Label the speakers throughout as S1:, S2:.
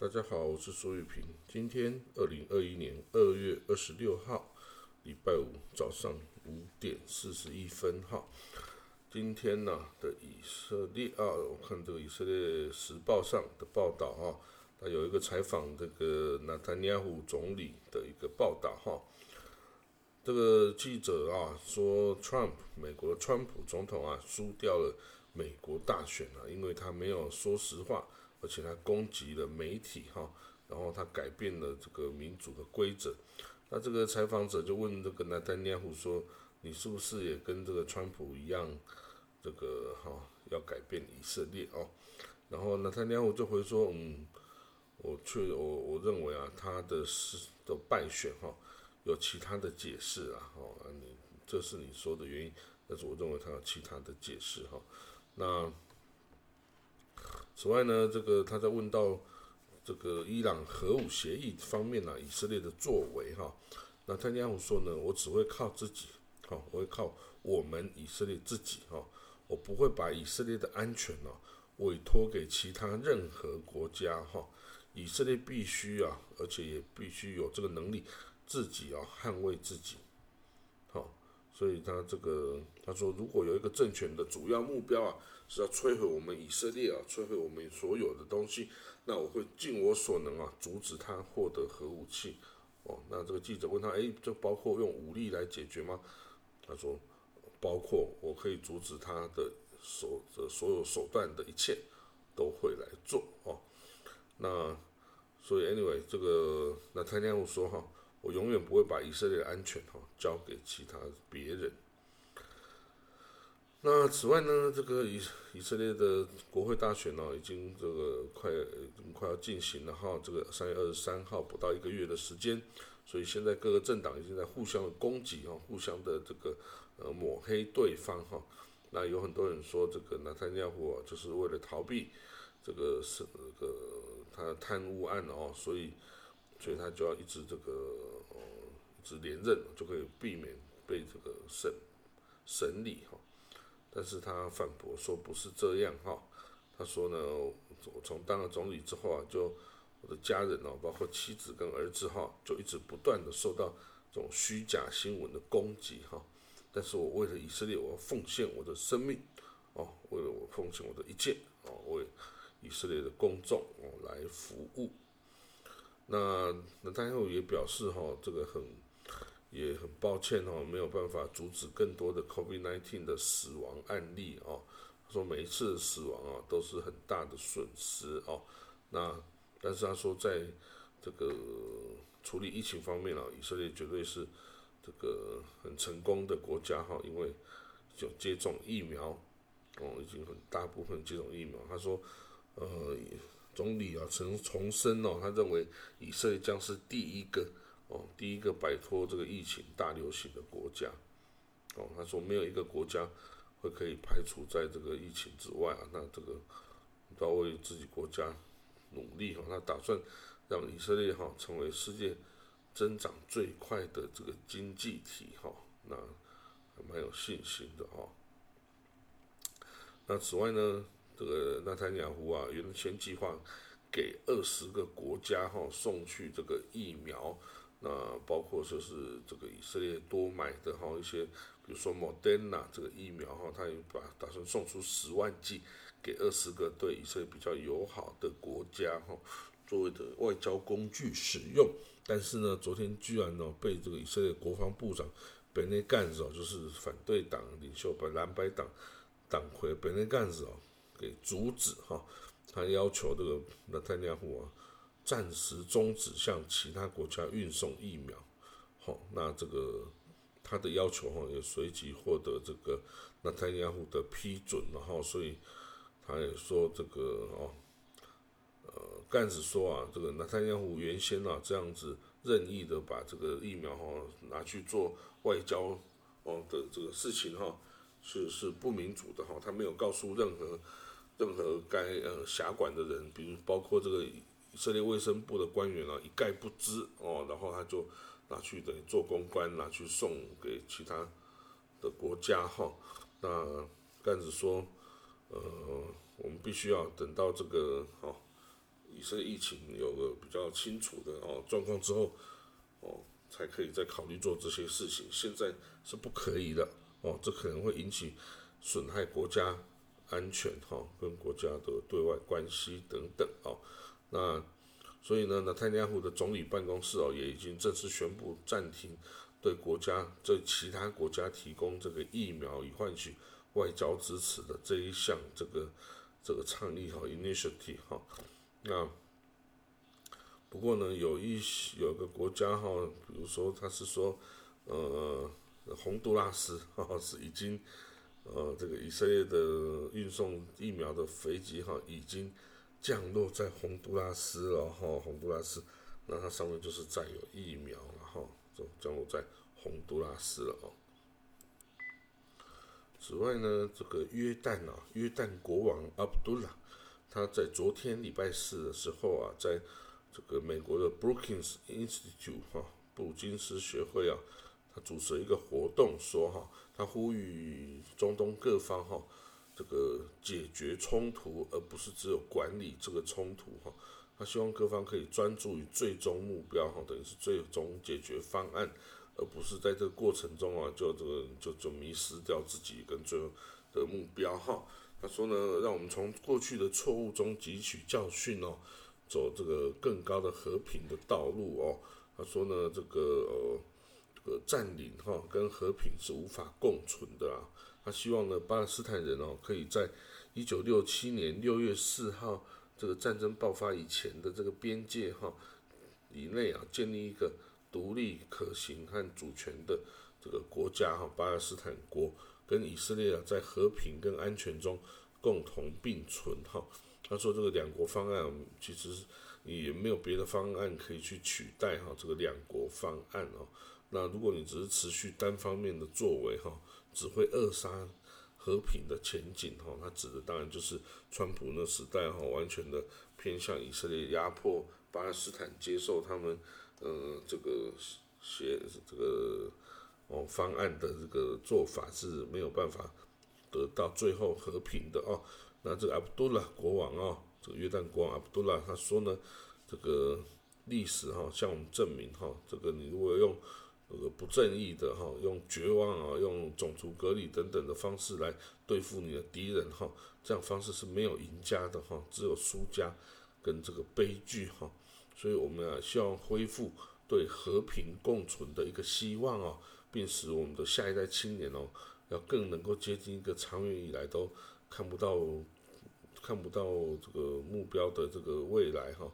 S1: 大家好，我是苏玉平。今天二零二一年二月二十六号，礼拜五早上五点四十一分。哈，今天呢的以色列啊，我看这个以色列时报上的报道哈，它有一个采访这个纳坦尼亚胡总理的一个报道哈。这个记者啊说，Trump 美国川普总统啊输掉了美国大选啊，因为他没有说实话。而且他攻击了媒体哈，然后他改变了这个民主的规则。那这个采访者就问这个纳丹尼亚胡说：“你是不是也跟这个川普一样，这个哈要改变以色列哦？”然后纳丹尼亚胡就回说：“嗯，我确我我认为啊，他的是的败选哈，有其他的解释啊，哦，你这是你说的原因，但是我认为他有其他的解释哈。那。”此外呢，这个他在问到这个伊朗核武协议方面呢，以色列的作为哈，那他尼亚胡说呢，我只会靠自己，哈，我会靠我们以色列自己哈，我不会把以色列的安全呢委托给其他任何国家哈，以色列必须啊，而且也必须有这个能力自己啊捍卫自己，所以他这个他说，如果有一个政权的主要目标啊。是要摧毁我们以色列啊，摧毁我们所有的东西。那我会尽我所能啊，阻止他获得核武器。哦，那这个记者问他，哎，这包括用武力来解决吗？他说，包括我可以阻止他的所的所有手段的一切都会来做。哦，那所以 anyway，这个那他那样说哈，我永远不会把以色列的安全哈交给其他别人。那此外呢，这个以以色列的国会大选呢，已经这个快快要进行了哈，这个三月二十三号不到一个月的时间，所以现在各个政党已经在互相的攻击哈，互相的这个呃抹黑对方哈。那有很多人说，这个纳坦尼亚胡，就是为了逃避这个是这个他贪污案哦，所以所以他就要一直这个呃一直连任，就可以避免被这个审审理哈。但是他反驳说不是这样哈，他说呢，我从当了总理之后啊，就我的家人哦，包括妻子跟儿子哈，就一直不断的受到这种虚假新闻的攻击哈。但是我为了以色列，我要奉献我的生命哦，为了我奉献我的一切哦，为以色列的公众哦来服务。那那太后也表示哈，这个很。也很抱歉哦，没有办法阻止更多的 COVID-19 的死亡案例哦。他说每一次死亡啊都是很大的损失哦。那但是他说在这个处理疫情方面啊，以色列绝对是这个很成功的国家哈，因为就接种疫苗哦，已经很大部分接种疫苗。他说，呃，总理啊曾重申哦，他认为以色列将是第一个。哦，第一个摆脱这个疫情大流行的国家，哦，他说没有一个国家会可以排除在这个疫情之外啊。那这个都要为自己国家努力哈。他打算让以色列哈成为世界增长最快的这个经济体哈。那还蛮有信心的哈。那此外呢，这个纳坦雅胡啊，原先计划给二十个国家哈送去这个疫苗。那包括说是这个以色列多买的哈一些，比如说 Moderna 这个疫苗哈，他也把打算送出十万剂给二十个对以色列比较友好的国家哈，作为的外交工具使用。但是呢，昨天居然呢被这个以色列国防部长本内干子哦，就是反对党领袖把蓝白党党魁本内干子哦给阻止哈，他要求这个纳坦尼亚胡啊。暂时终止向其他国家运送疫苗，好，那这个他的要求哈也随即获得这个纳坦雅胡的批准，然后所以他也说这个哦，呃，干子说啊，这个纳坦雅胡原先啊这样子任意的把这个疫苗哈拿去做外交哦的这个事情哈是是不民主的哈，他没有告诉任何任何该呃辖管的人，比如包括这个。以色列卫生部的官员啊，一概不知哦，然后他就拿去等于做公关，拿去送给其他的国家哈。那干子说，呃，我们必须要等到这个哦以色列疫情有个比较清楚的哦状况之后，哦，才可以再考虑做这些事情。现在是不可以的哦，这可能会引起损害国家安全哈，跟国家的对外关系等等哦。那所以呢，那泰尼亚胡的总理办公室哦，也已经正式宣布暂停对国家对其他国家提供这个疫苗以换取外交支持的这一项这个这个倡议哈，initiative 哈。那不过呢，有一些有个国家哈，比如说他是说，呃，洪都拉斯 哈是已经，呃，这个以色列的运送疫苗的飞机哈已经降落在洪都拉斯了哈，洪都拉斯，那它上面就是载有疫苗了哈，就降落在洪都拉斯了哦。此外呢，这个约旦啊，约旦国王阿卜杜拉。他在昨天礼拜四的时候啊，在这个美国的 Brookings Institute 哈布鲁金斯学会啊，他主持一个活动，说哈，他呼吁中东各方哈，这个解决冲突，而不是只有管理这个冲突哈。他希望各方可以专注于最终目标哈，等于是最终解决方案，而不是在这个过程中啊，就这个就就迷失掉自己跟最后的目标哈。他说呢，让我们从过去的错误中汲取教训哦，走这个更高的和平的道路哦。他说呢，这个呃，呃占领哈跟和平是无法共存的啊。他希望呢，巴勒斯坦人哦，可以在一九六七年六月四号这个战争爆发以前的这个边界哈以内啊，建立一个独立、可行和主权的这个国家哈，巴勒斯坦国。跟以色列啊，在和平跟安全中共同并存哈。他说这个两国方案其实也没有别的方案可以去取代哈这个两国方案哦。那如果你只是持续单方面的作为哈，只会扼杀和平的前景哈。他指的当然就是川普那时代哈，完全的偏向以色列压迫巴勒斯坦，接受他们呃这个协这个。哦，方案的这个做法是没有办法得到最后和平的哦。那这个阿卜杜拉国王哦，这个约旦国王阿卜杜拉他说呢，这个历史哈向我们证明哈，这个你如果用这个不正义的哈，用绝望啊，用种族隔离等等的方式来对付你的敌人哈，这样方式是没有赢家的哈，只有输家跟这个悲剧哈。所以我们啊希望恢复对和平共存的一个希望哦。并使我们的下一代青年哦，要更能够接近一个长远以来都看不到、看不到这个目标的这个未来哈。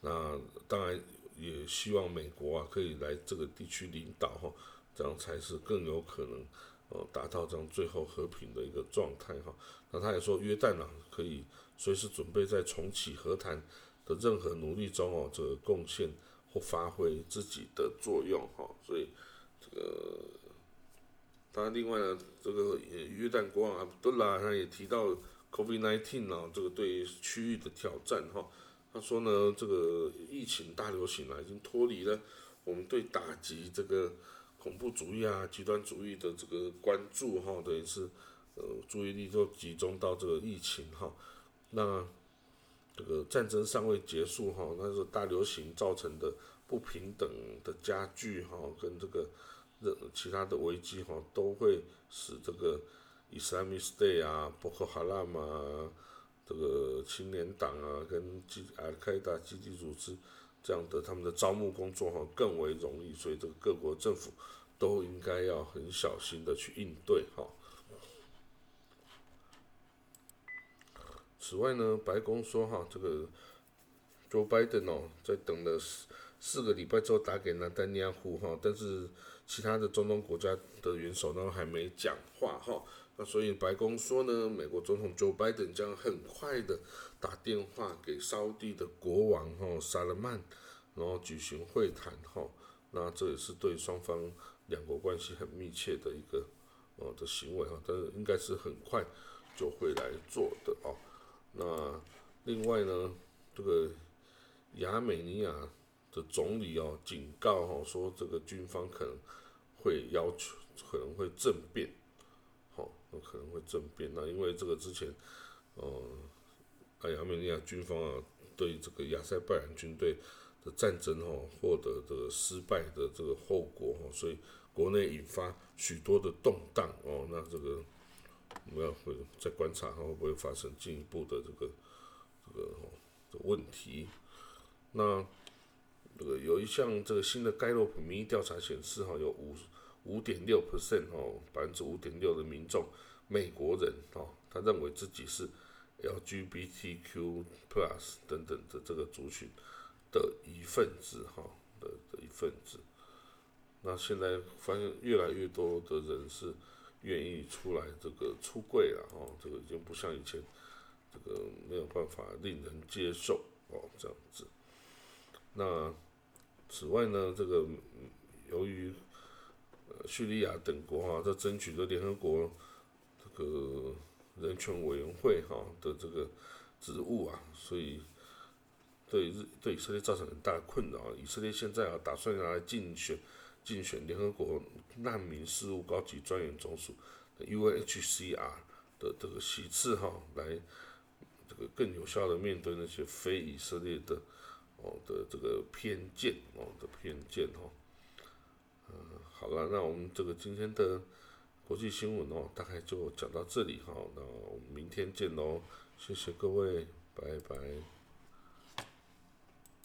S1: 那当然也希望美国啊可以来这个地区领导哈，这样才是更有可能哦达到这样最后和平的一个状态哈。那他也说约旦啊可以随时准备在重启和谈的任何努力中哦，这个贡献或发挥自己的作用哈。所以。这个，当然，另外呢，这个约旦国王阿卜杜拉他也提到 COVID-19 啊，这个对区域的挑战哈。他说呢，这个疫情大流行啊，已经脱离了我们对打击这个恐怖主义啊、极端主义的这个关注哈，等于是呃注意力都集中到这个疫情哈。那这个战争尚未结束哈，那是大流行造成的不平等的加剧哈，跟这个。其他的危机哈，都会使这个 Islamic State 啊、博克哈拉嘛、这个青年党啊、跟基阿开达基地组织这样的他们的招募工作哈更为容易，所以这个各国政府都应该要很小心的去应对哈。此外呢，白宫说哈，这个 Joe Biden 哦，在等了四四个礼拜之后打给纳丹尼亚胡哈，但是。其他的中东国家的元首呢还没讲话哈，那所以白宫说呢，美国总统 Joe Biden 将很快的打电话给沙地的国王哈萨勒曼，然后举行会谈哈，那这也是对双方两国关系很密切的一个呃的行为哈，但是应该是很快就会来做的哦。那另外呢，这个亚美尼亚。的总理哦警告哈说这个军方可能会要求可能会政变，好，那可能会政变。那因为这个之前，呃，亚美尼亚军方啊对这个亚塞拜然军队的战争哦获得的失败的这个后果哦，所以国内引发许多的动荡哦，那这个我们要会再观察会不会发生进一步的这个这个的问题。那这个有一项这个新的盖洛普民意调查显示哈，有五五点六 percent 哦，百分之五点六的民众美国人哦，他认为自己是。LGBTQ plus 等等的这个族群的一份子哈的的一份子，那现在发现越来越多的人是愿意出来这个出柜了哦，这个已经不像以前这个没有办法令人接受哦这样子。那此外呢，这个由于叙利亚等国啊在争取的联合国这个。人权委员会哈的这个职务啊，所以对日对以色列造成很大的困扰。以色列现在啊，打算要来竞选竞选联合国难民事务高级专员总署 UNHCR 的这个席次哈，来这个更有效的面对那些非以色列的哦的这个偏见哦的偏见哦。嗯，好了，那我们这个今天的。国际新闻哦，大概就讲到这里哈，那我们明天见喽，谢谢各位，拜拜。